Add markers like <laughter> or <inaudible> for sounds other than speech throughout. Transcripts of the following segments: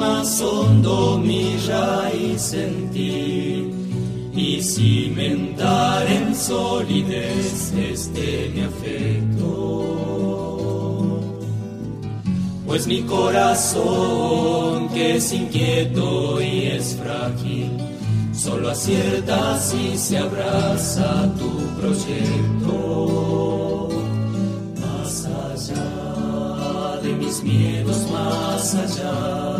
más hondo mi raíz en y cimentar en solidez este mi afecto. Pues mi corazón, que es inquieto y es frágil, solo acierta si se abraza tu proyecto. Más allá de mis miedos, más allá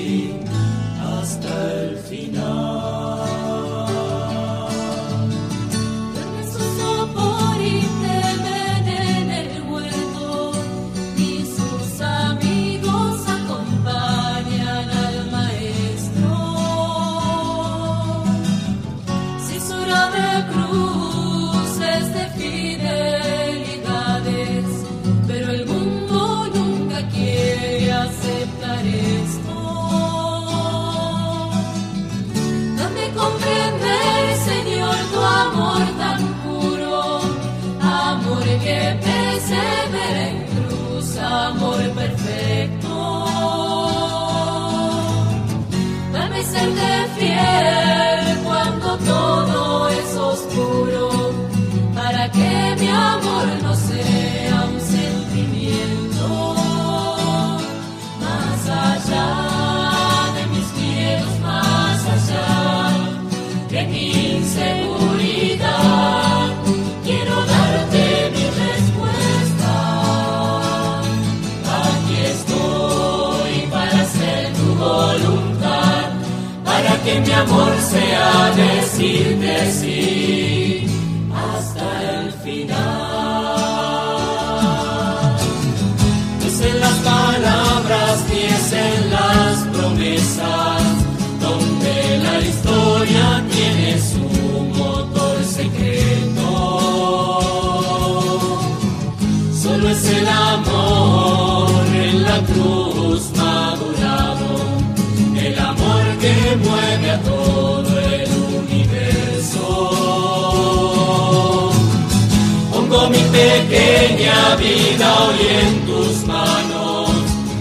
amor sea decirte sí vida hoy en tus manos,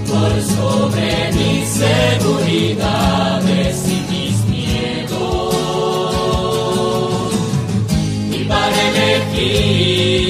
por sobre mis seguridades y mis miedos. Y para elegir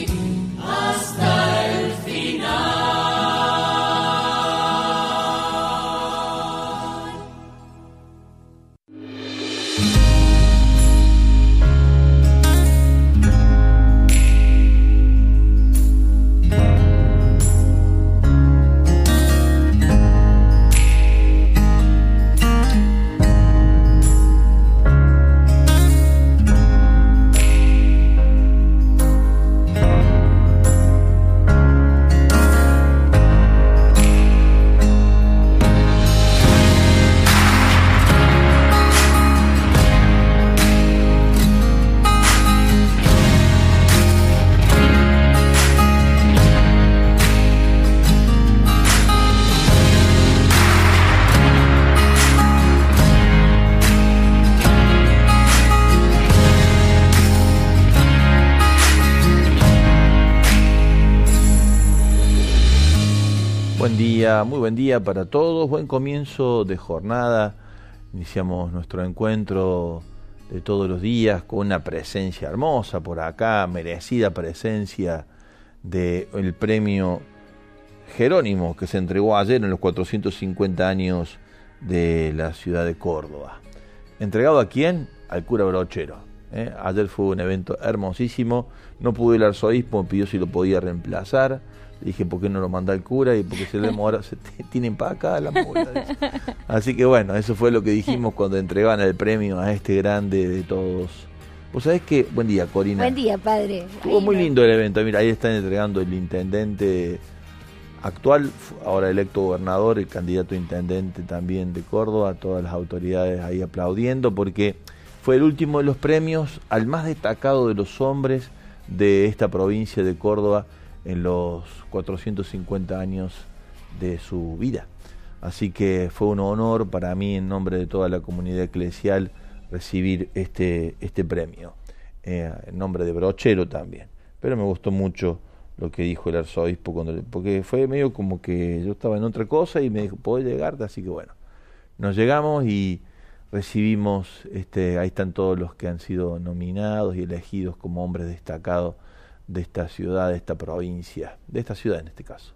muy buen día para todos, buen comienzo de jornada. Iniciamos nuestro encuentro de todos los días con una presencia hermosa por acá, merecida presencia del premio Jerónimo que se entregó ayer en los 450 años de la ciudad de Córdoba. ¿Entregado a quién? Al cura Brochero. ¿eh? Ayer fue un evento hermosísimo, no pudo el arzobispo, pidió si lo podía reemplazar dije, ¿por qué no lo manda el cura? Y porque se le demora, se tienen para acá la multa. Así que bueno, eso fue lo que dijimos cuando entregaban el premio a este grande de todos. Vos sabés que, buen día, Corina. Buen día, padre. Estuvo muy lindo el evento. Mira, ahí están entregando el intendente actual, ahora electo gobernador, el candidato intendente también de Córdoba, todas las autoridades ahí aplaudiendo, porque fue el último de los premios al más destacado de los hombres de esta provincia de Córdoba en los 450 años de su vida. Así que fue un honor para mí, en nombre de toda la comunidad eclesial, recibir este, este premio, eh, en nombre de Brochero también. Pero me gustó mucho lo que dijo el arzobispo, cuando, porque fue medio como que yo estaba en otra cosa y me dijo, ¿puedo llegarte? Así que bueno, nos llegamos y recibimos, este, ahí están todos los que han sido nominados y elegidos como hombres destacados de esta ciudad, de esta provincia, de esta ciudad en este caso.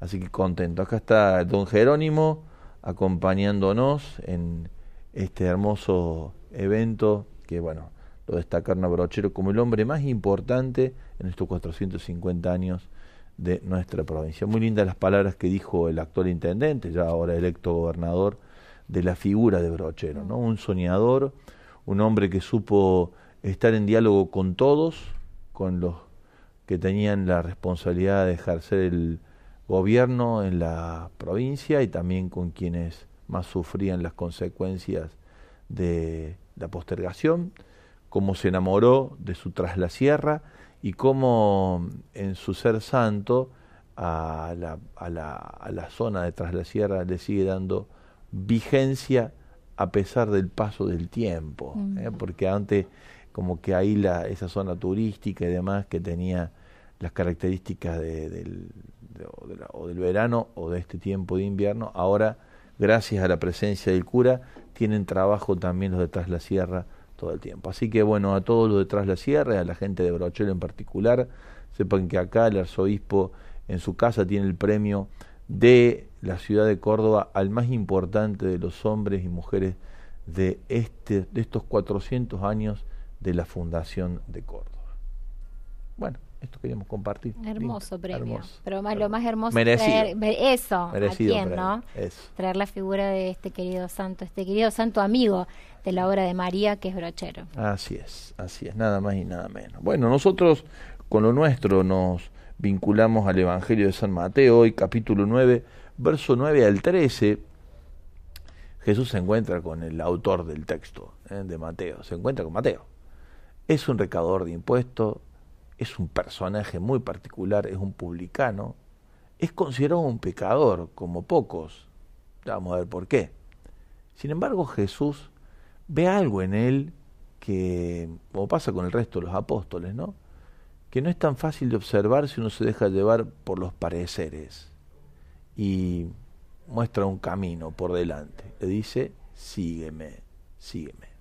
Así que contento. Acá está don Jerónimo acompañándonos en este hermoso evento que, bueno, lo destacaron a Brochero como el hombre más importante en estos 450 años de nuestra provincia. Muy lindas las palabras que dijo el actual intendente, ya ahora electo gobernador, de la figura de Brochero, ¿no? Un soñador, un hombre que supo estar en diálogo con todos, con los que tenían la responsabilidad de ejercer el gobierno en la provincia y también con quienes más sufrían las consecuencias de la postergación, cómo se enamoró de su tras la sierra y cómo en su ser santo a la, a la, a la zona de tras la sierra le sigue dando vigencia a pesar del paso del tiempo, ¿eh? porque antes como que ahí la, esa zona turística y demás que tenía las características de, del, o del verano o de este tiempo de invierno, ahora, gracias a la presencia del cura, tienen trabajo también los de la Sierra todo el tiempo. Así que bueno, a todos los de la Sierra, a la gente de Brochero en particular, sepan que acá el arzobispo en su casa tiene el premio de la ciudad de Córdoba al más importante de los hombres y mujeres de, este, de estos 400 años de la fundación de Córdoba. Bueno, esto queríamos compartir. Hermoso premio. Pero más, lo más hermoso es traer eso. ¿A quién, no? Traer la figura de este querido santo, este querido santo amigo de la obra de María, que es brochero. Así es, así es, nada más y nada menos. Bueno, nosotros con lo nuestro nos vinculamos al Evangelio de San Mateo, hoy capítulo 9, verso 9 al 13. Jesús se encuentra con el autor del texto ¿eh? de Mateo, se encuentra con Mateo. Es un recaudador de impuestos, es un personaje muy particular, es un publicano, es considerado un pecador, como pocos. vamos a ver por qué. Sin embargo, Jesús ve algo en él que, como pasa con el resto de los apóstoles, ¿no? Que no es tan fácil de observar si uno se deja llevar por los pareceres y muestra un camino por delante. Le dice, sígueme, sígueme.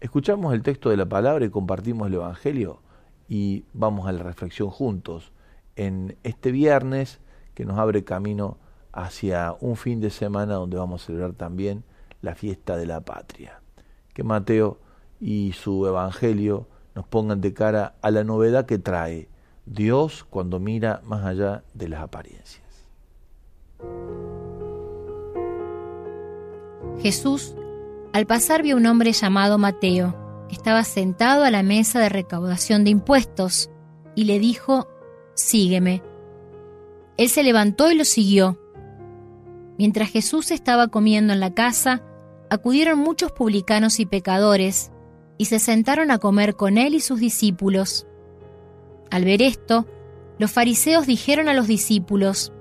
Escuchamos el texto de la palabra y compartimos el Evangelio y vamos a la reflexión juntos en este viernes que nos abre camino hacia un fin de semana donde vamos a celebrar también la fiesta de la patria. Que Mateo y su Evangelio nos pongan de cara a la novedad que trae Dios cuando mira más allá de las apariencias. Jesús, al pasar vio un hombre llamado Mateo estaba sentado a la mesa de recaudación de impuestos y le dijo, Sígueme. Él se levantó y lo siguió. Mientras Jesús estaba comiendo en la casa, acudieron muchos publicanos y pecadores y se sentaron a comer con él y sus discípulos. Al ver esto, los fariseos dijeron a los discípulos,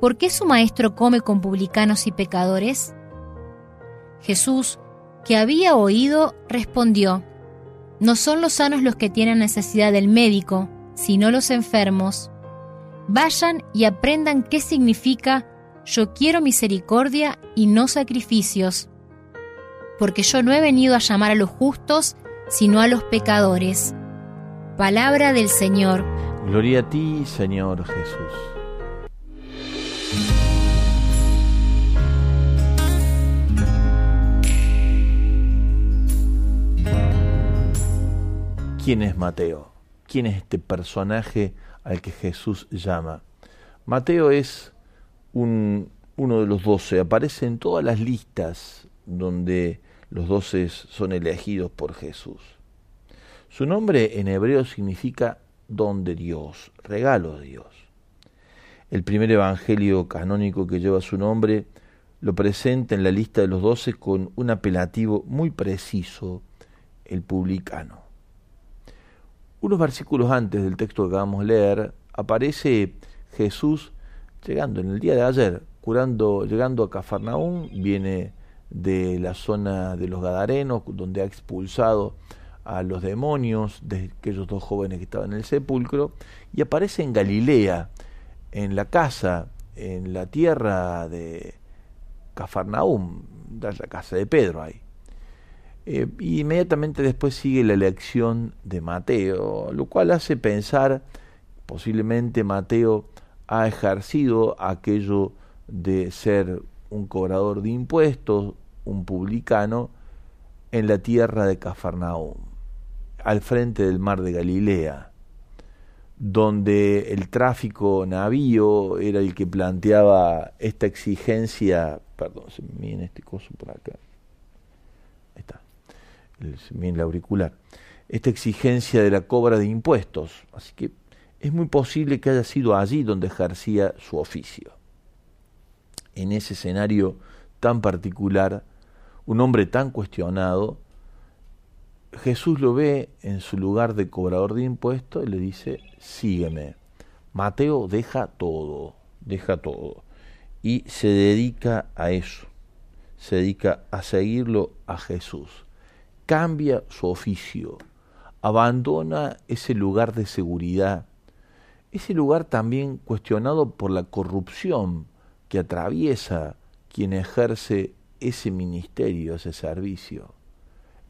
¿por qué su maestro come con publicanos y pecadores? Jesús que había oído, respondió, No son los sanos los que tienen necesidad del médico, sino los enfermos. Vayan y aprendan qué significa yo quiero misericordia y no sacrificios, porque yo no he venido a llamar a los justos, sino a los pecadores. Palabra del Señor. Gloria a ti, Señor Jesús. ¿Quién es Mateo? ¿Quién es este personaje al que Jesús llama? Mateo es un, uno de los doce, aparece en todas las listas donde los doce son elegidos por Jesús. Su nombre en hebreo significa don de Dios, regalo de Dios. El primer evangelio canónico que lleva su nombre lo presenta en la lista de los doce con un apelativo muy preciso, el publicano. Unos versículos antes del texto que acabamos de leer, aparece Jesús llegando en el día de ayer, curando, llegando a Cafarnaúm, viene de la zona de los Gadarenos, donde ha expulsado a los demonios de aquellos dos jóvenes que estaban en el sepulcro, y aparece en Galilea, en la casa, en la tierra de Cafarnaúm, la casa de Pedro ahí. Eh, inmediatamente después sigue la elección de Mateo, lo cual hace pensar, posiblemente Mateo ha ejercido aquello de ser un cobrador de impuestos, un publicano, en la tierra de Cafarnaúm, al frente del mar de Galilea, donde el tráfico navío era el que planteaba esta exigencia, perdón, se me viene este coso por acá, el auricular, esta exigencia de la cobra de impuestos, así que es muy posible que haya sido allí donde ejercía su oficio. En ese escenario tan particular, un hombre tan cuestionado, Jesús lo ve en su lugar de cobrador de impuestos y le dice, sígueme. Mateo deja todo, deja todo, y se dedica a eso, se dedica a seguirlo a Jesús. Cambia su oficio, abandona ese lugar de seguridad, ese lugar también cuestionado por la corrupción que atraviesa quien ejerce ese ministerio, ese servicio.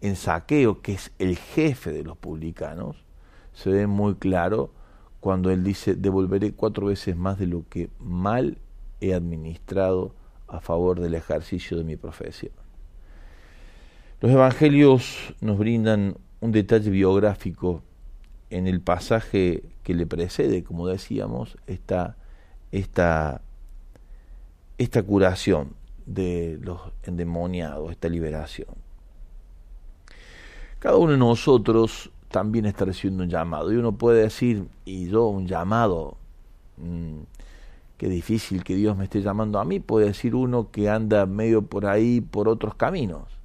En Saqueo, que es el jefe de los publicanos, se ve muy claro cuando él dice, devolveré cuatro veces más de lo que mal he administrado a favor del ejercicio de mi profesión. Los evangelios nos brindan un detalle biográfico en el pasaje que le precede, como decíamos, esta, esta curación de los endemoniados, esta liberación. Cada uno de nosotros también está recibiendo un llamado. Y uno puede decir, y yo un llamado, mm, qué difícil que Dios me esté llamando a mí, puede decir uno que anda medio por ahí, por otros caminos,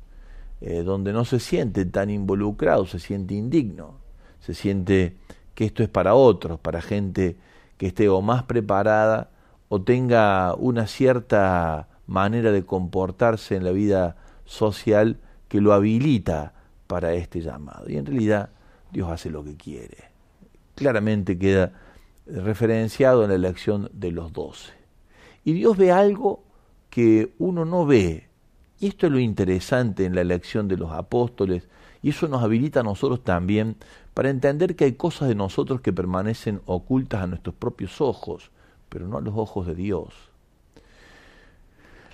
eh, donde no se siente tan involucrado, se siente indigno se siente que esto es para otros, para gente que esté o más preparada o tenga una cierta manera de comportarse en la vida social que lo habilita para este llamado. Y en realidad Dios hace lo que quiere. Claramente queda referenciado en la elección de los doce. Y Dios ve algo que uno no ve. Y esto es lo interesante en la elección de los apóstoles, y eso nos habilita a nosotros también para entender que hay cosas de nosotros que permanecen ocultas a nuestros propios ojos, pero no a los ojos de Dios.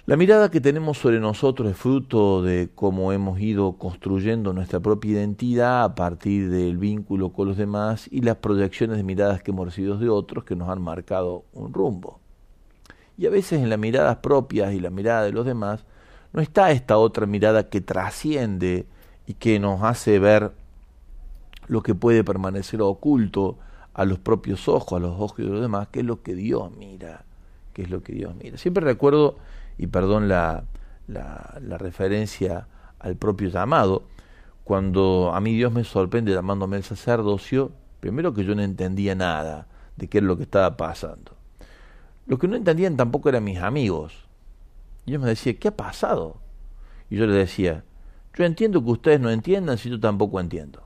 La mirada que tenemos sobre nosotros es fruto de cómo hemos ido construyendo nuestra propia identidad a partir del vínculo con los demás y las proyecciones de miradas que hemos recibido de otros que nos han marcado un rumbo. Y a veces en las miradas propias y la mirada de los demás no está esta otra mirada que trasciende y que nos hace ver lo que puede permanecer oculto a los propios ojos, a los ojos de los demás, que es lo que Dios mira, que es lo que Dios mira. Siempre recuerdo, y perdón la, la, la referencia al propio llamado, cuando a mí Dios me sorprende llamándome el sacerdocio, primero que yo no entendía nada de qué era lo que estaba pasando. Lo que no entendían tampoco eran mis amigos. Y me decía, ¿qué ha pasado? Y yo les decía, yo entiendo que ustedes no entiendan si yo tampoco entiendo.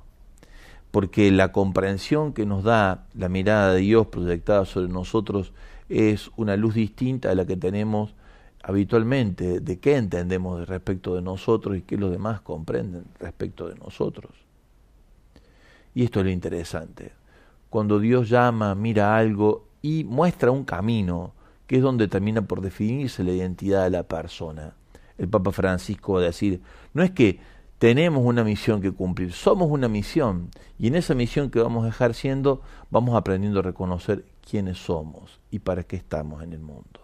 porque la comprensión que nos da la mirada de Dios proyectada sobre nosotros es una luz distinta a la que tenemos habitualmente, de qué entendemos respecto de nosotros y qué los demás comprenden respecto de nosotros. Y esto es lo interesante. Cuando Dios llama, mira algo y muestra un camino, que es donde termina por definirse la identidad de la persona. El Papa Francisco va a decir, no es que tenemos una misión que cumplir, somos una misión y en esa misión que vamos ejerciendo vamos aprendiendo a reconocer quiénes somos y para qué estamos en el mundo.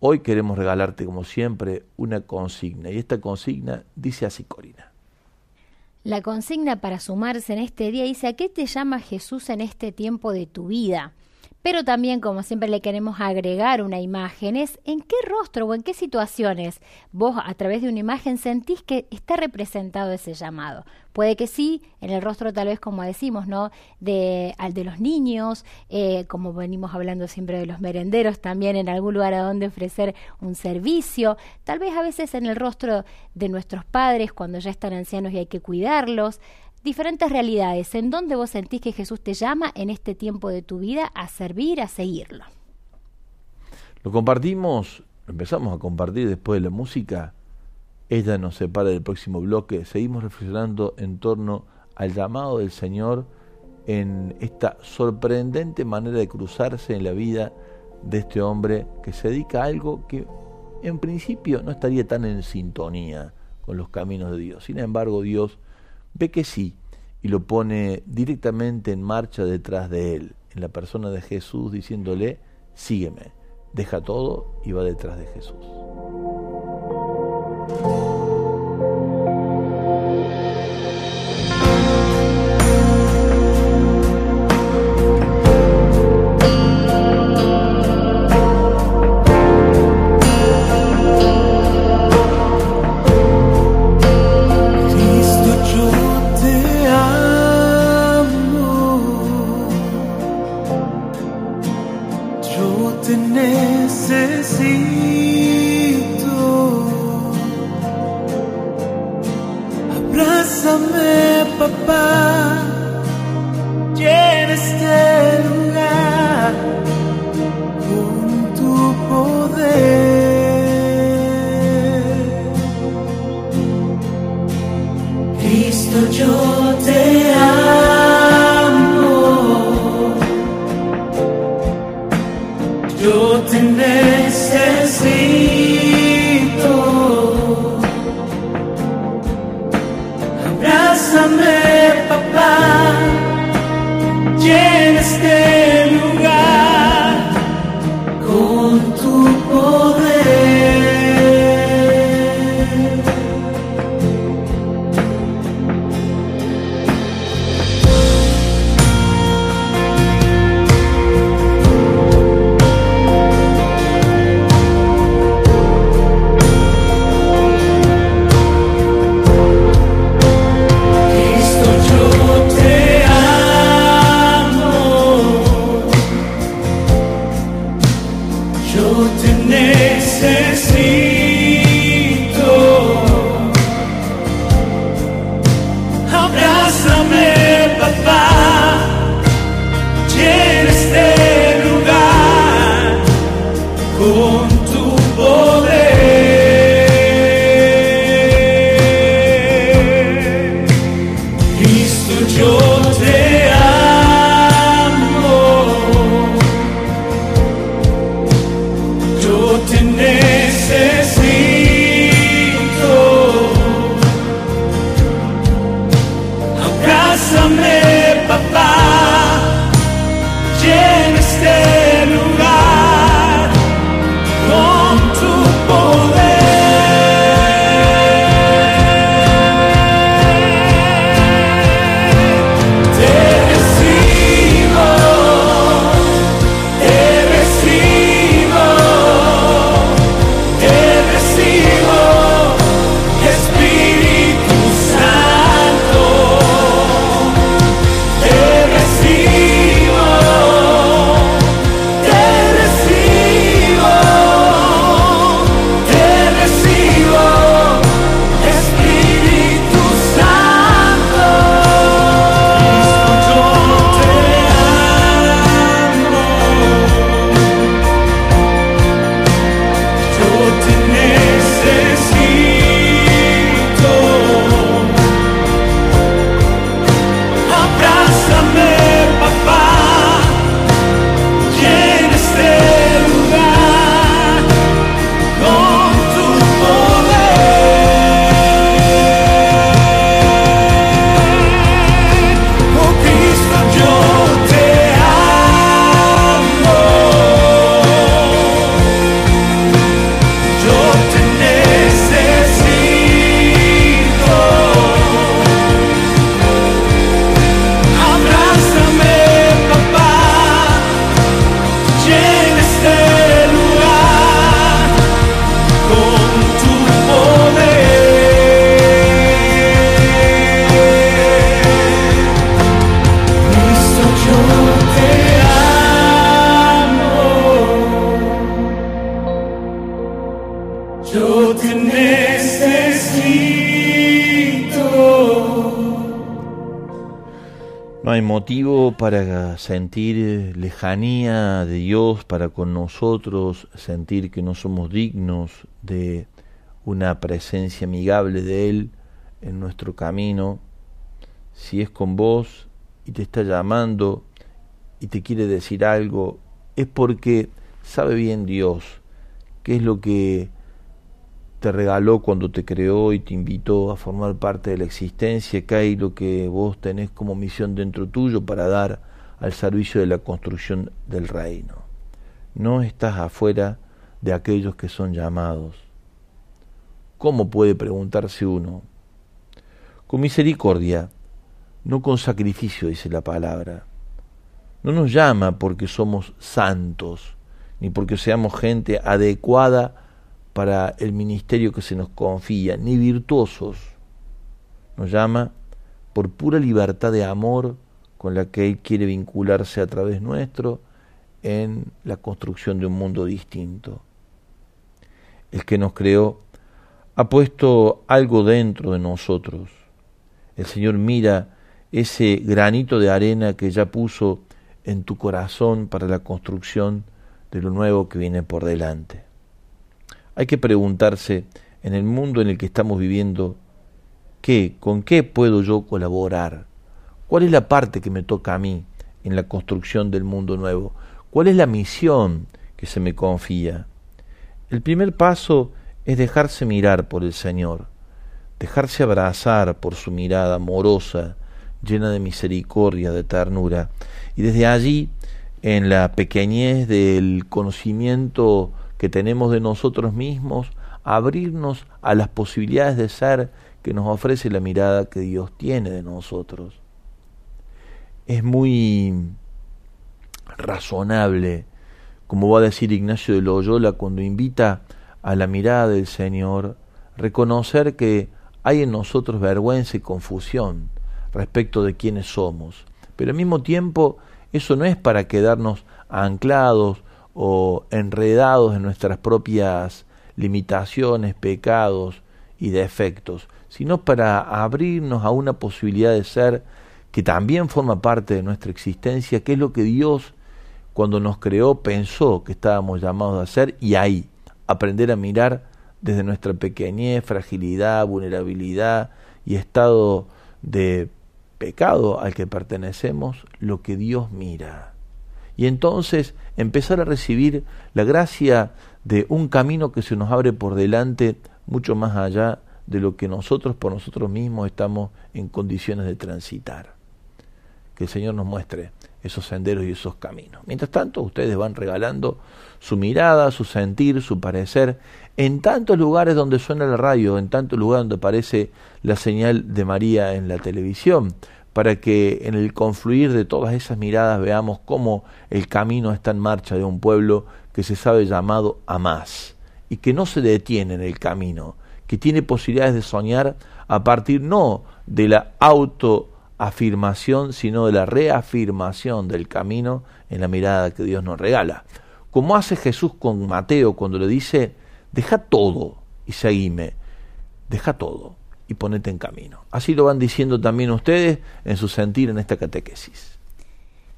Hoy queremos regalarte como siempre una consigna y esta consigna dice así Corina. La consigna para sumarse en este día dice, ¿a qué te llama Jesús en este tiempo de tu vida? Pero también, como siempre le queremos agregar una imagen, es en qué rostro o en qué situaciones vos a través de una imagen sentís que está representado ese llamado. Puede que sí, en el rostro tal vez como decimos, ¿no? De, al de los niños, eh, como venimos hablando siempre de los merenderos, también en algún lugar a donde ofrecer un servicio, tal vez a veces en el rostro de nuestros padres cuando ya están ancianos y hay que cuidarlos, diferentes realidades en donde vos sentís que Jesús te llama en este tiempo de tu vida a servir, a seguirlo. Lo compartimos, empezamos a compartir después de la música. Ella nos separa del próximo bloque. Seguimos reflexionando en torno al llamado del Señor en esta sorprendente manera de cruzarse en la vida de este hombre que se dedica a algo que en principio no estaría tan en sintonía con los caminos de Dios. Sin embargo, Dios ve que sí y lo pone directamente en marcha detrás de él, en la persona de Jesús, diciéndole, sígueme, deja todo y va detrás de Jesús. Motivo para sentir lejanía de Dios para con nosotros, sentir que no somos dignos de una presencia amigable de Él en nuestro camino. Si es con vos y te está llamando y te quiere decir algo, es porque sabe bien Dios qué es lo que te regaló cuando te creó y te invitó a formar parte de la existencia, que hay lo que vos tenés como misión dentro tuyo para dar al servicio de la construcción del reino. No estás afuera de aquellos que son llamados. ¿Cómo puede preguntarse uno? Con misericordia, no con sacrificio, dice la palabra. No nos llama porque somos santos, ni porque seamos gente adecuada para el ministerio que se nos confía, ni virtuosos. Nos llama por pura libertad de amor con la que Él quiere vincularse a través nuestro en la construcción de un mundo distinto. El que nos creó ha puesto algo dentro de nosotros. El Señor mira ese granito de arena que ya puso en tu corazón para la construcción de lo nuevo que viene por delante. Hay que preguntarse en el mundo en el que estamos viviendo, ¿qué? ¿Con qué puedo yo colaborar? ¿Cuál es la parte que me toca a mí en la construcción del mundo nuevo? ¿Cuál es la misión que se me confía? El primer paso es dejarse mirar por el Señor, dejarse abrazar por su mirada amorosa, llena de misericordia, de ternura, y desde allí, en la pequeñez del conocimiento que tenemos de nosotros mismos, abrirnos a las posibilidades de ser que nos ofrece la mirada que Dios tiene de nosotros. Es muy razonable, como va a decir Ignacio de Loyola cuando invita a la mirada del Señor, reconocer que hay en nosotros vergüenza y confusión respecto de quiénes somos. Pero al mismo tiempo, eso no es para quedarnos anclados o enredados en nuestras propias limitaciones, pecados y defectos, sino para abrirnos a una posibilidad de ser que también forma parte de nuestra existencia, que es lo que Dios cuando nos creó pensó que estábamos llamados a hacer y ahí aprender a mirar desde nuestra pequeñez, fragilidad, vulnerabilidad y estado de pecado al que pertenecemos, lo que Dios mira y entonces empezar a recibir la gracia de un camino que se nos abre por delante mucho más allá de lo que nosotros por nosotros mismos estamos en condiciones de transitar. Que el Señor nos muestre esos senderos y esos caminos. Mientras tanto, ustedes van regalando su mirada, su sentir, su parecer, en tantos lugares donde suena la radio, en tantos lugares donde aparece la señal de María en la televisión, para que en el confluir de todas esas miradas veamos cómo el camino está en marcha de un pueblo que se sabe llamado a más y que no se detiene en el camino, que tiene posibilidades de soñar a partir no de la autoafirmación, sino de la reafirmación del camino en la mirada que Dios nos regala. Como hace Jesús con Mateo cuando le dice, deja todo y seguime, deja todo y ponete en camino. Así lo van diciendo también ustedes en su sentir en esta catequesis.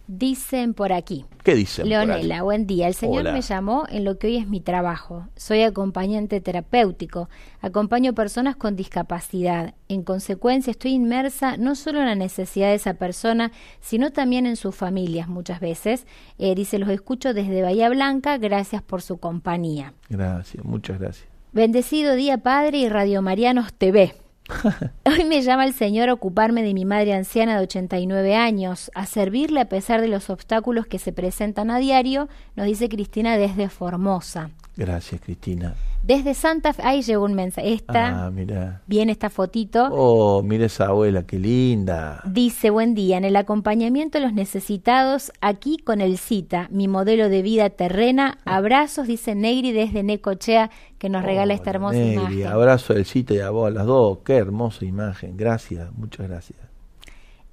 Dicen por aquí. ¿Qué dicen? Leonela, buen día. El Señor me llamó en lo que hoy es mi trabajo. Soy acompañante terapéutico. Acompaño personas con discapacidad. En consecuencia, estoy inmersa no solo en la necesidad de esa persona, sino también en sus familias muchas veces. Eh, dice, los escucho desde Bahía Blanca. Gracias por su compañía. Gracias, muchas gracias. Bendecido día, Padre, y Radio Marianos TV. <laughs> Hoy me llama el Señor a ocuparme de mi madre anciana de 89 años, a servirle a pesar de los obstáculos que se presentan a diario, nos dice Cristina desde Formosa. Gracias, Cristina. Desde Santa Fe, ahí llegó un mensaje. Esta, ah, mira. Viene esta fotito. Oh, mira esa abuela, qué linda. Dice, buen día, en el acompañamiento de los necesitados, aquí con el CITA, mi modelo de vida terrena. Abrazos, dice Negri desde Necochea, que nos regala esta hermosa Negri, imagen. Abrazo del CITA y a vos, a las dos. Qué hermosa imagen. Gracias, muchas gracias.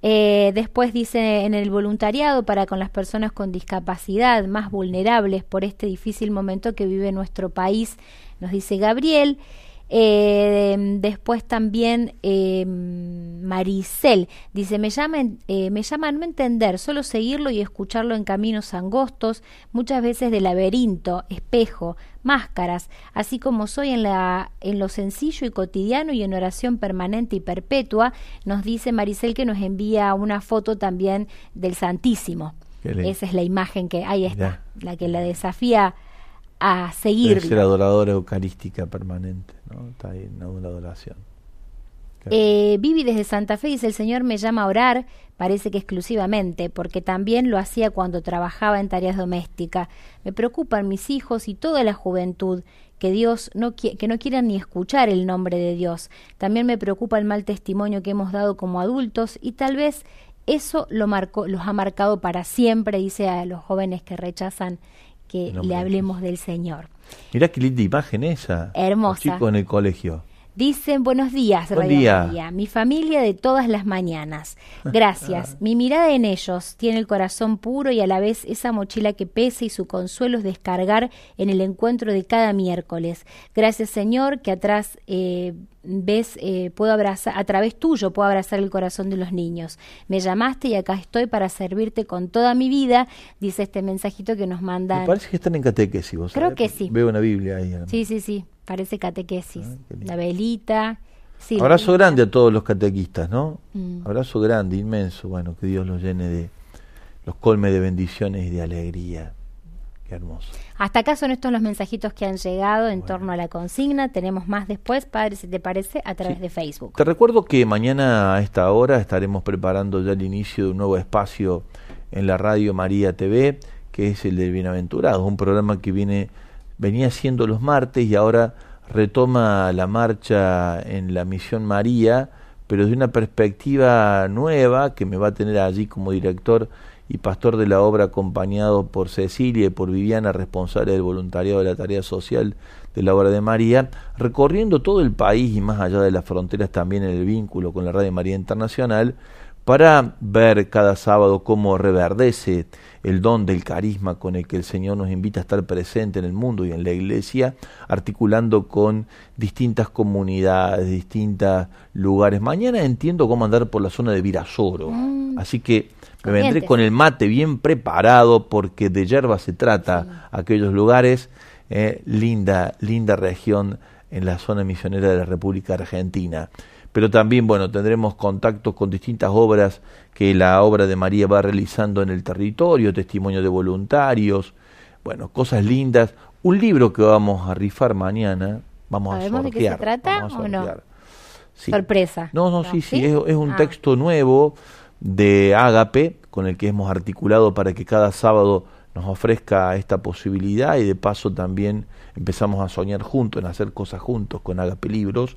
Eh, después dice en el voluntariado para con las personas con discapacidad más vulnerables por este difícil momento que vive nuestro país, nos dice Gabriel. Eh, después también eh, Maricel dice, me llama, eh, me llama a no entender, solo seguirlo y escucharlo en caminos angostos, muchas veces de laberinto, espejo, máscaras, así como soy en, la, en lo sencillo y cotidiano y en oración permanente y perpetua, nos dice Maricel que nos envía una foto también del Santísimo. Esa es la imagen que ahí está, la que la desafía a seguir. ser adoradora eucarística permanente, ¿no? Está ahí en una adoración. Eh, Vivi desde Santa Fe dice, el Señor me llama a orar, parece que exclusivamente, porque también lo hacía cuando trabajaba en tareas domésticas. Me preocupan mis hijos y toda la juventud, que Dios no que no quieran ni escuchar el nombre de Dios. También me preocupa el mal testimonio que hemos dado como adultos y tal vez eso lo marcó, los ha marcado para siempre, dice a los jóvenes que rechazan que le hablemos del Señor. Mirá qué linda imagen esa. Hermosa. Los chicos en el colegio. Dicen buenos días, Buen día. mi familia de todas las mañanas. <laughs> Gracias. mi mirada en ellos tiene el corazón puro y a la vez esa mochila que pesa y su consuelo es descargar en el encuentro de cada miércoles. Gracias Señor que atrás eh, ves, eh, puedo abrazar, a través tuyo puedo abrazar el corazón de los niños. Me llamaste y acá estoy para servirte con toda mi vida, dice este mensajito que nos mandan. Me parece que están en catequesis, vos Creo que sí. Veo una Biblia ahí. Sí, sí, sí. Parece catequesis. la velita. Sí, Abrazo grande a todos los catequistas, ¿no? Mm. Abrazo grande, inmenso. Bueno, que Dios los llene de, los colme de bendiciones y de alegría. Qué hermoso. Hasta acá son estos los mensajitos que han llegado en torno a la consigna. Tenemos más después, padre, si te parece, a través de Facebook. Te recuerdo que mañana a esta hora estaremos preparando ya el inicio de un nuevo espacio en la radio María TV, que es el de Bienaventurados, un programa que viene venía siendo los martes y ahora retoma la marcha en la misión María, pero de una perspectiva nueva que me va a tener allí como director y pastor de la obra acompañado por Cecilia y por Viviana, responsable del voluntariado de la tarea social de la obra de María, recorriendo todo el país y más allá de las fronteras también en el vínculo con la Radio María Internacional, para ver cada sábado cómo reverdece el don del carisma con el que el Señor nos invita a estar presente en el mundo y en la iglesia, articulando con distintas comunidades, distintos lugares. Mañana entiendo cómo andar por la zona de Virasoro, mm. así que me vendré con el mate bien preparado porque de yerba se trata aquellos lugares. Eh, linda, linda región en la zona misionera de la República Argentina pero también, bueno, tendremos contactos con distintas obras que la obra de María va realizando en el territorio, testimonio de voluntarios, bueno, cosas lindas. Un libro que vamos a rifar mañana, vamos a sortear. de qué se trata o no? Sorpresa. No, no, sí, sí, es, un ah. texto nuevo de Ágape con el que hemos articulado para que cada sábado nos ofrezca esta posibilidad y de paso también empezamos a soñar juntos, en hacer cosas juntos con Ágape Libros.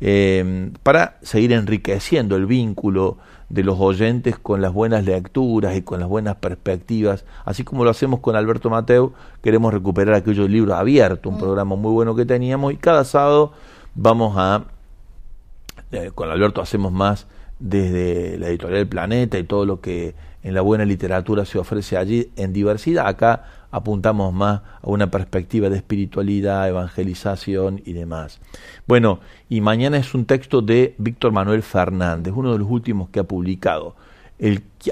Eh, para seguir enriqueciendo el vínculo de los oyentes con las buenas lecturas y con las buenas perspectivas, así como lo hacemos con Alberto Mateo, queremos recuperar aquellos libros abiertos, un mm. programa muy bueno que teníamos y cada sábado vamos a, eh, con Alberto hacemos más desde la editorial Planeta y todo lo que en la buena literatura se ofrece allí en diversidad. Acá apuntamos más a una perspectiva de espiritualidad, evangelización y demás. Bueno, y mañana es un texto de Víctor Manuel Fernández, uno de los últimos que ha publicado,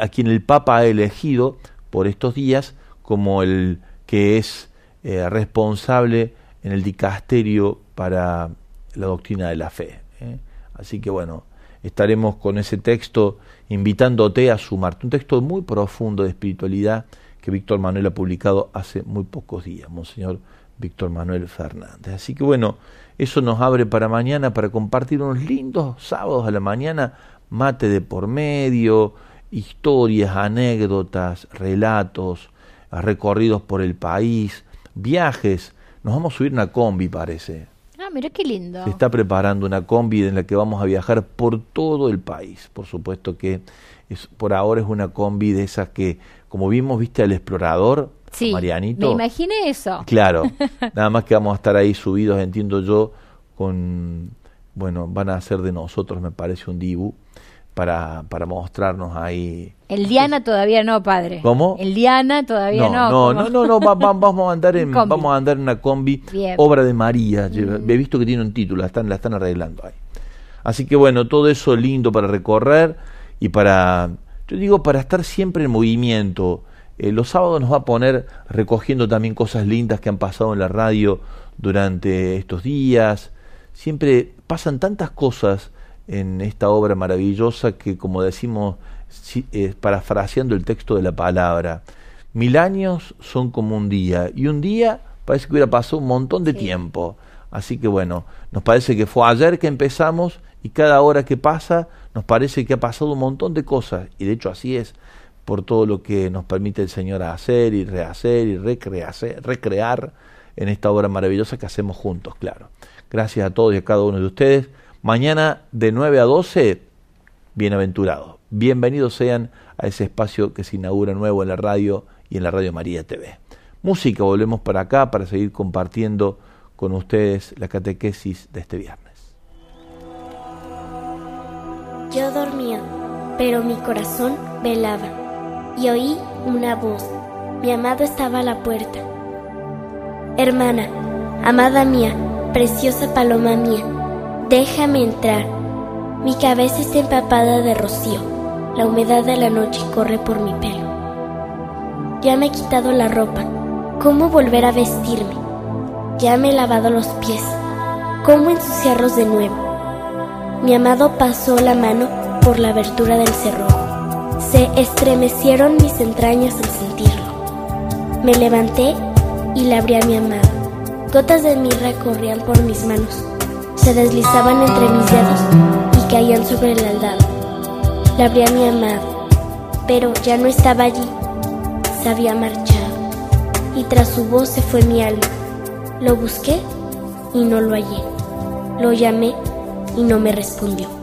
a quien el Papa ha elegido por estos días como el que es eh, responsable en el dicasterio para la doctrina de la fe. ¿eh? Así que bueno, estaremos con ese texto invitándote a sumarte. Un texto muy profundo de espiritualidad que Víctor Manuel ha publicado hace muy pocos días, Monseñor Víctor Manuel Fernández. Así que bueno, eso nos abre para mañana para compartir unos lindos sábados a la mañana, mate de por medio, historias, anécdotas, relatos, recorridos por el país, viajes. Nos vamos a subir una combi, parece. Ah, mira qué lindo. Se está preparando una combi en la que vamos a viajar por todo el país. Por supuesto que es, por ahora es una combi de esas que, como vimos, viste al explorador, sí, Marianito. Me imaginé eso. Claro, <laughs> nada más que vamos a estar ahí subidos, entiendo yo, con, bueno, van a hacer de nosotros, me parece, un dibu para, para mostrarnos ahí. El Diana todavía no, padre. ¿Cómo? El Diana todavía no. No, no, no, no, vamos a andar <laughs> en, vamos a andar en una combi, obra de María. Mm. He visto que tiene un título, la están, la están arreglando ahí. Así que bueno, todo eso lindo para recorrer y para, yo digo, para estar siempre en movimiento. Eh, los sábados nos va a poner recogiendo también cosas lindas que han pasado en la radio durante estos días. Siempre pasan tantas cosas en esta obra maravillosa que, como decimos, eh, parafraseando el texto de la palabra, mil años son como un día y un día parece que hubiera pasado un montón de tiempo. Así que bueno, nos parece que fue ayer que empezamos y cada hora que pasa nos parece que ha pasado un montón de cosas y de hecho así es por todo lo que nos permite el Señor hacer y rehacer y recrear en esta obra maravillosa que hacemos juntos, claro. Gracias a todos y a cada uno de ustedes. Mañana de 9 a 12, bienaventurados. Bienvenidos sean a ese espacio que se inaugura nuevo en la radio y en la Radio María TV. Música, volvemos para acá para seguir compartiendo con ustedes la catequesis de este viernes. Yo dormía, pero mi corazón velaba y oí una voz. Mi amado estaba a la puerta. Hermana, amada mía, preciosa paloma mía, déjame entrar. Mi cabeza está empapada de rocío. La humedad de la noche corre por mi pelo. Ya me he quitado la ropa. ¿Cómo volver a vestirme? Ya me he lavado los pies. ¿Cómo ensuciarlos de nuevo? Mi amado pasó la mano por la abertura del cerrojo. Se estremecieron mis entrañas al sentirlo. Me levanté y le abrí a mi amado. Gotas de mirra corrían por mis manos. Se deslizaban entre mis dedos y caían sobre el aldado. Le abrí a mi amado, pero ya no estaba allí. Se había marchado y tras su voz se fue mi alma. Lo busqué y no lo hallé. Lo llamé y no me respondió.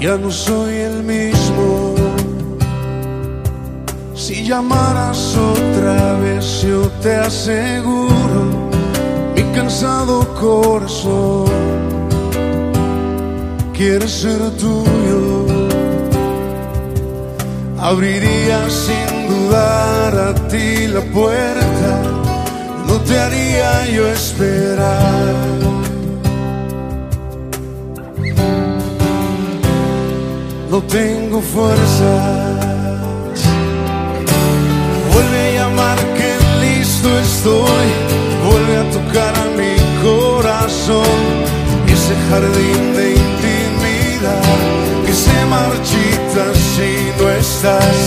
Ya no soy el mismo. Si llamaras otra vez, yo te aseguro, mi cansado corazón quiere ser tuyo. Abriría sin dudar a ti la puerta, no te haría yo esperar no tengo fuerzas. Vuelve a llamar que listo estoy, vuelve a tocar a mi corazón, ese jardín de intimidad que se marchita si no estás.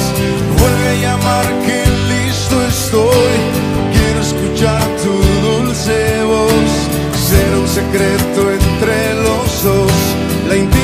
Vuelve a llamar que listo estoy, quiero escuchar tu dulce voz, ser un secreto entre los dos, la intimidad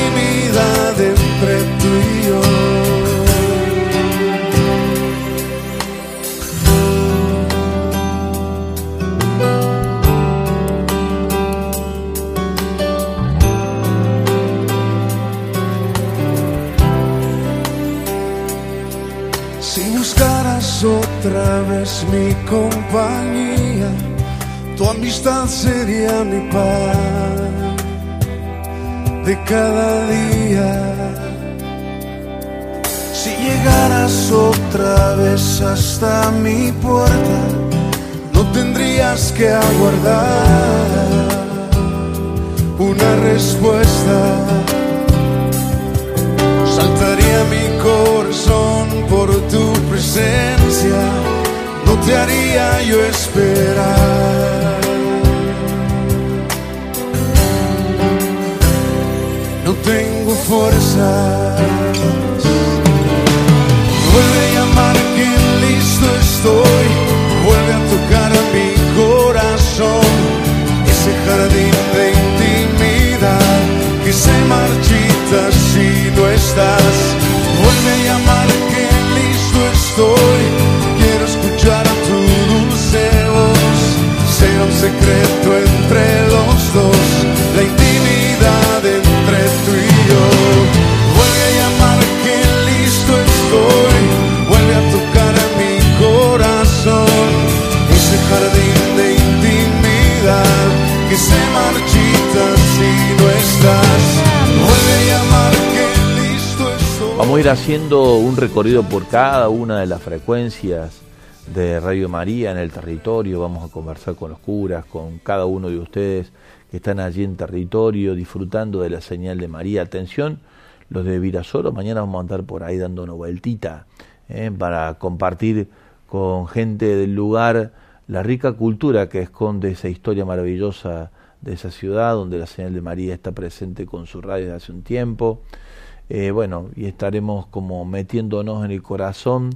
otra vez mi compañía, tu amistad sería mi paz de cada día llegaras otra vez hasta mi puerta, no tendrías que aguardar una respuesta. Saltaría mi corazón por tu presencia, no te haría yo esperar. No tengo fuerzas. Vuelve a llamar que listo estoy. Vuelve a tocar a mi corazón. Ese jardín de intimidad que se marchita si no estás. Vuelve a llamar estoy, quiero escuchar a tu dulce voz. Será un secreto entre los dos. Ir haciendo un recorrido por cada una de las frecuencias de Radio María en el territorio. Vamos a conversar con los curas, con cada uno de ustedes que están allí en territorio disfrutando de la señal de María. Atención, los de Virasoro, mañana vamos a andar por ahí dando una vueltita eh, para compartir con gente del lugar la rica cultura que esconde esa historia maravillosa de esa ciudad, donde la señal de María está presente con su radio desde hace un tiempo. Eh, bueno, y estaremos como metiéndonos en el corazón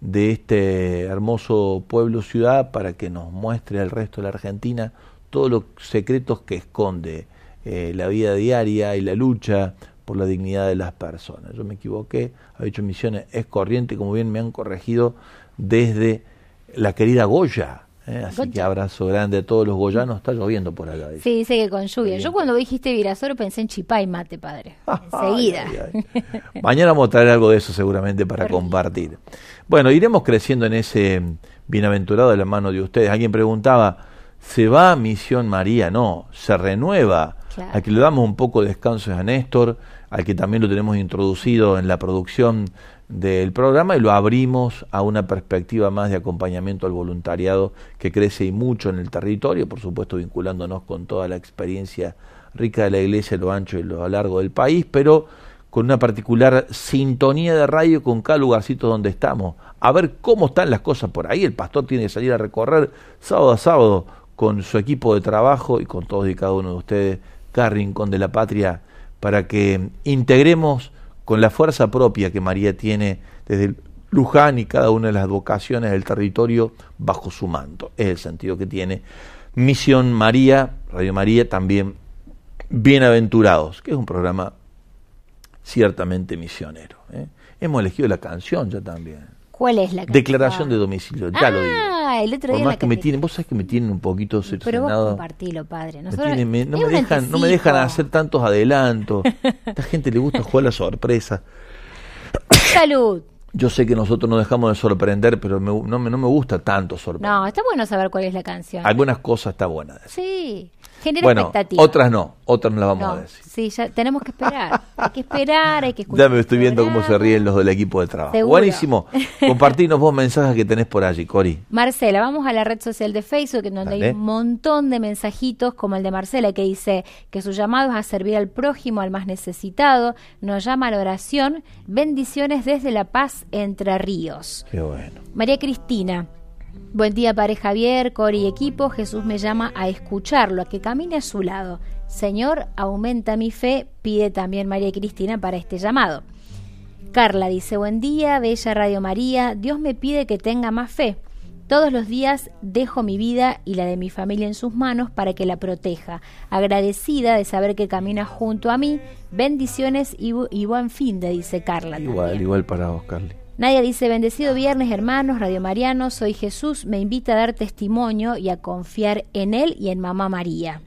de este hermoso pueblo ciudad para que nos muestre al resto de la Argentina todos los secretos que esconde eh, la vida diaria y la lucha por la dignidad de las personas. Yo me equivoqué, había hecho misiones, es corriente, como bien me han corregido desde la querida Goya, ¿eh? así que abrazo grande a todos los goyanos. Está lloviendo por allá. Sí, dice que con lluvia. Yo cuando dijiste Virasoro pensé en chipá y mate, padre. <laughs> Enseguida. Mañana vamos a traer algo de eso seguramente para compartir. Bueno, iremos creciendo en ese bienaventurado de la mano de ustedes. Alguien preguntaba, ¿se va a Misión María? No, se renueva. Aquí le damos un poco de descanso a Néstor, al que también lo tenemos introducido en la producción del programa y lo abrimos a una perspectiva más de acompañamiento al voluntariado que crece y mucho en el territorio, por supuesto vinculándonos con toda la experiencia rica de la iglesia lo ancho y lo largo del país, pero con una particular sintonía de radio con cada lugarcito donde estamos, a ver cómo están las cosas por ahí. El pastor tiene que salir a recorrer sábado a sábado con su equipo de trabajo y con todos y cada uno de ustedes, cada rincón de la patria, para que integremos con la fuerza propia que María tiene desde Luján y cada una de las vocaciones del territorio bajo su manto. Es el sentido que tiene Misión María, Radio María, también Bienaventurados, que es un programa ciertamente misionero. ¿eh? Hemos elegido la canción ya también. ¿Cuál es la canción? Declaración de domicilio, ya lo digo. Ah, el otro día Por más que me tienen, vos sabés que me tienen un poquito Pero vos compartilo, padre. no, me, dejan, no me dejan hacer tantos adelantos. a <laughs> esta gente le gusta jugar la sorpresa. Salud. Yo sé que nosotros nos dejamos de sorprender, pero no, me, no me gusta tanto sorprender. No, está bueno saber cuál es la canción. Algunas cosas está buenas. Sí genera bueno, Otras no, otras no las vamos a decir. Sí, ya tenemos que esperar. Hay que esperar, hay que <laughs> escuchar. Ya me estoy viendo cómo se ríen los del equipo de trabajo. Buenísimo. <laughs> Compartinos vos mensajes que tenés por allí, Cori. Marcela, vamos a la red social de Facebook, en donde hay un montón de mensajitos, como el de Marcela, que dice que su llamado es a servir al prójimo, al más necesitado. Nos llama a la oración. Bendiciones desde La Paz, Entre Ríos. Qué bueno. María Cristina. Buen día, Padre Javier, Cori y equipo. Jesús me llama a escucharlo, a que camine a su lado. Señor, aumenta mi fe, pide también María Cristina para este llamado. Carla dice, buen día, bella Radio María, Dios me pide que tenga más fe. Todos los días dejo mi vida y la de mi familia en sus manos para que la proteja. Agradecida de saber que camina junto a mí. Bendiciones y, buen fin de, dice Carla. Igual, igual para vos, Carly. Nadia dice, bendecido viernes hermanos, Radio Mariano, soy Jesús, me invita a dar testimonio y a confiar en Él y en Mamá María.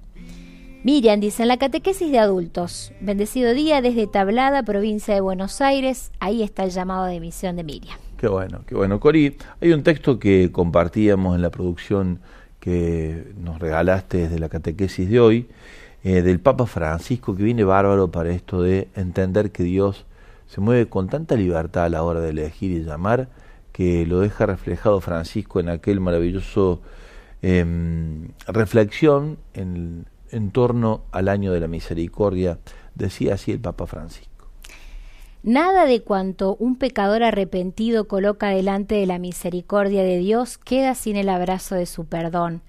Miriam dice, en la catequesis de adultos, bendecido día desde Tablada, provincia de Buenos Aires, ahí está el llamado de misión de Miriam. Qué bueno, qué bueno. Cori, hay un texto que compartíamos en la producción que nos regalaste desde la catequesis de hoy, eh, del Papa Francisco, que viene bárbaro para esto de entender que Dios se mueve con tanta libertad a la hora de elegir y llamar que lo deja reflejado Francisco en aquel maravilloso em, reflexión en, en torno al año de la misericordia, decía así el Papa Francisco. Nada de cuanto un pecador arrepentido coloca delante de la misericordia de Dios queda sin el abrazo de su perdón.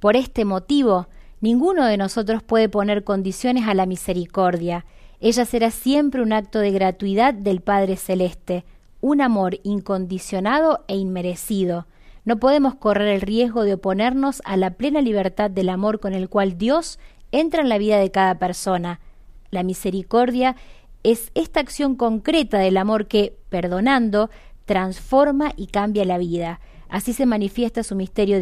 Por este motivo, ninguno de nosotros puede poner condiciones a la misericordia, ella será siempre un acto de gratuidad del Padre Celeste, un amor incondicionado e inmerecido. No podemos correr el riesgo de oponernos a la plena libertad del amor con el cual Dios entra en la vida de cada persona. La misericordia es esta acción concreta del amor que, perdonando, transforma y cambia la vida. Así se manifiesta su misterio,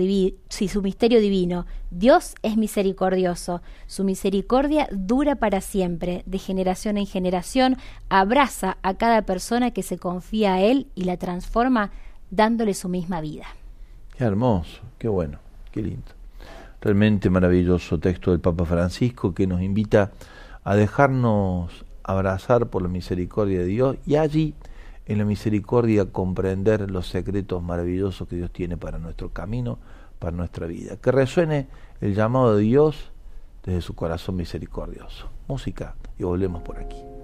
su misterio divino. Dios es misericordioso. Su misericordia dura para siempre, de generación en generación, abraza a cada persona que se confía a Él y la transforma dándole su misma vida. Qué hermoso, qué bueno, qué lindo. Realmente maravilloso texto del Papa Francisco que nos invita a dejarnos abrazar por la misericordia de Dios y allí en la misericordia comprender los secretos maravillosos que Dios tiene para nuestro camino, para nuestra vida. Que resuene el llamado de Dios desde su corazón misericordioso. Música y volvemos por aquí.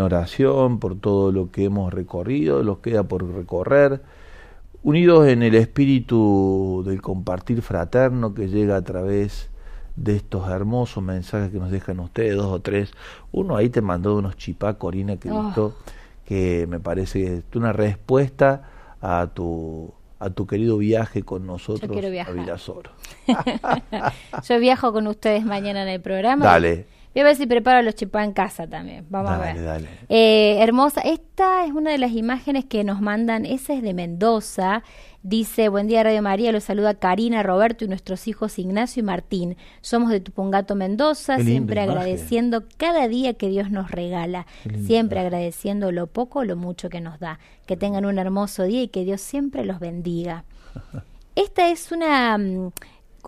Oración por todo lo que hemos recorrido, los queda por recorrer, unidos en el espíritu del compartir fraterno que llega a través de estos hermosos mensajes que nos dejan ustedes, dos o tres. Uno ahí te mandó unos chipá, Corina, que oh. que me parece que es una respuesta a tu a tu querido viaje con nosotros a Vilasoro. <laughs> <laughs> Yo viajo con ustedes mañana en el programa. Dale. Voy a ver si preparo los chipá en casa también. Vamos a ver. Dale. Eh, hermosa. Esta es una de las imágenes que nos mandan. Esa es de Mendoza. Dice, buen día Radio María, los saluda Karina, Roberto y nuestros hijos Ignacio y Martín. Somos de Tupungato, Mendoza, siempre agradeciendo cada día que Dios nos regala, siempre agradeciendo lo poco o lo mucho que nos da. Que tengan un hermoso día y que Dios siempre los bendiga. <laughs> Esta es una mm,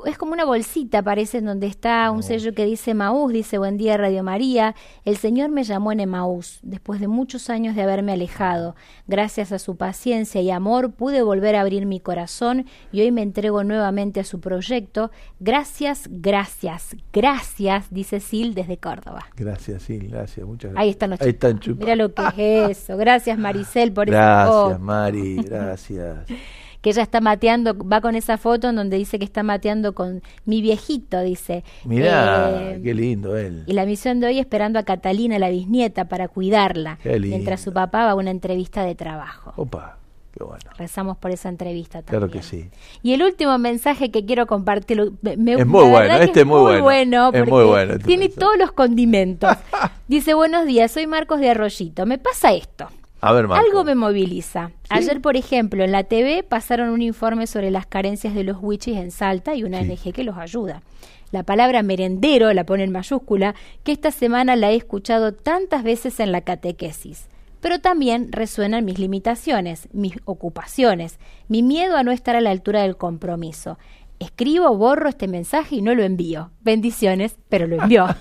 es como una bolsita, parece, en donde está un sello que dice Maús, dice Buen día Radio María. El Señor me llamó en Emaús, después de muchos años de haberme alejado. Gracias a su paciencia y amor pude volver a abrir mi corazón y hoy me entrego nuevamente a su proyecto. Gracias, gracias, gracias, dice Sil desde Córdoba. Gracias, Sil, gracias, muchas gracias. Ahí están los Ahí están Mira lo que es eso. Gracias, Maricel, por Gracias, Mari, gracias. <laughs> que ella está mateando, va con esa foto en donde dice que está mateando con mi viejito, dice. Mirá, eh, qué lindo él. Y la misión de hoy esperando a Catalina, la bisnieta, para cuidarla, mientras su papá va a una entrevista de trabajo. Opa. Qué bueno. Rezamos por esa entrevista también. Claro que sí. Y el último mensaje que quiero compartir, me, es muy bueno, este es muy, bueno. es muy bueno. Este tiene todos los condimentos. <laughs> Dice, buenos días, soy Marcos de Arroyito. Me pasa esto. Algo me moviliza. Ayer, por ejemplo, en la TV pasaron un informe sobre las carencias de los wichis en Salta y una ONG que los ayuda. La palabra merendero la pone en mayúscula, que esta semana la he escuchado tantas veces en la catequesis. Pero también resuenan mis limitaciones, mis ocupaciones, mi miedo a no estar a la altura del compromiso. Escribo, borro este mensaje y no lo envío. Bendiciones, pero lo envió. <laughs>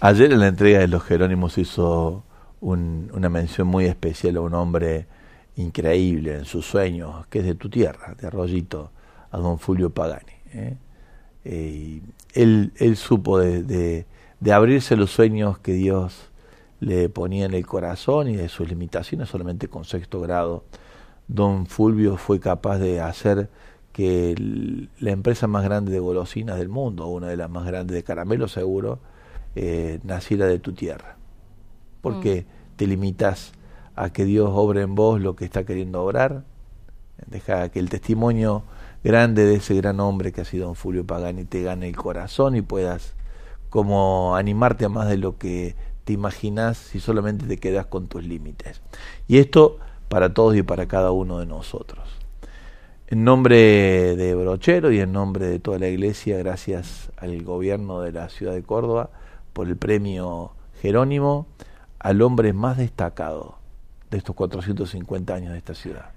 Ayer en la entrega de los Jerónimos hizo una mención muy especial a un hombre increíble en sus sueños, que es de tu tierra, de Arroyito, a don Fulvio Pagani. ¿eh? Eh, él, supo de, de, abrirse los sueños que Dios le ponía en el corazón y de sus limitaciones solamente con sexto grado. Don Fulvio fue capaz de hacer que la empresa más grande de golosinas del mundo, una de las más grandes de caramelo seguro, eh, naciera de tu tierra porque mm. te limitas a que Dios obre en vos lo que está queriendo obrar. Deja que el testimonio grande de ese gran hombre que ha sido don Fulvio Pagani te gane el corazón y puedas como animarte a más de lo que te imaginas si solamente te quedas con tus límites. Y esto para todos y para cada uno de nosotros. En nombre de Brochero y en nombre de toda la iglesia, gracias al gobierno de la ciudad de Córdoba por el premio Jerónimo al hombre más destacado de estos 450 años de esta ciudad.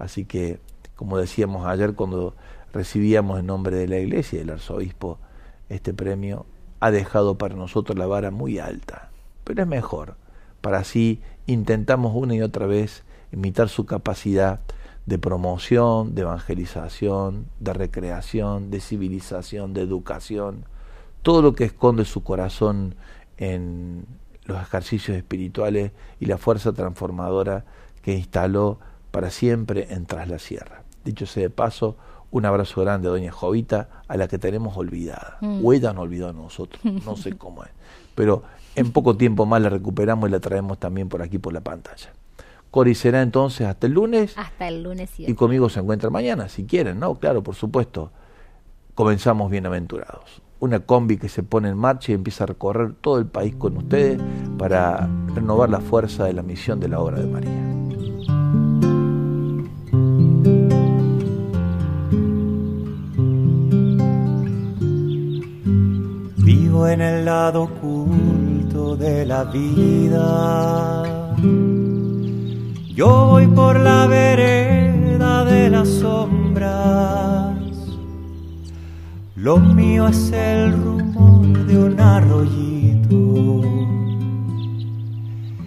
Así que, como decíamos ayer cuando recibíamos en nombre de la Iglesia y del arzobispo este premio, ha dejado para nosotros la vara muy alta, pero es mejor, para así intentamos una y otra vez imitar su capacidad de promoción, de evangelización, de recreación, de civilización, de educación, todo lo que esconde su corazón en los ejercicios espirituales y la fuerza transformadora que instaló para siempre en Tras la Sierra. Dicho sea de paso, un abrazo grande a Doña Jovita, a la que tenemos olvidada. Mm. O ella no olvidó a nosotros, no sé <laughs> cómo es. Pero en poco tiempo más la recuperamos y la traemos también por aquí por la pantalla. Cori será entonces hasta el lunes. Hasta el lunes. Y conmigo se encuentra mañana, si quieren, ¿no? Claro, por supuesto. Comenzamos bienaventurados una combi que se pone en marcha y empieza a recorrer todo el país con ustedes para renovar la fuerza de la misión de la obra de María. Vivo en el lado oculto de la vida. Yo voy por la vereda de la sombra lo mío es el rumor de un arroyito.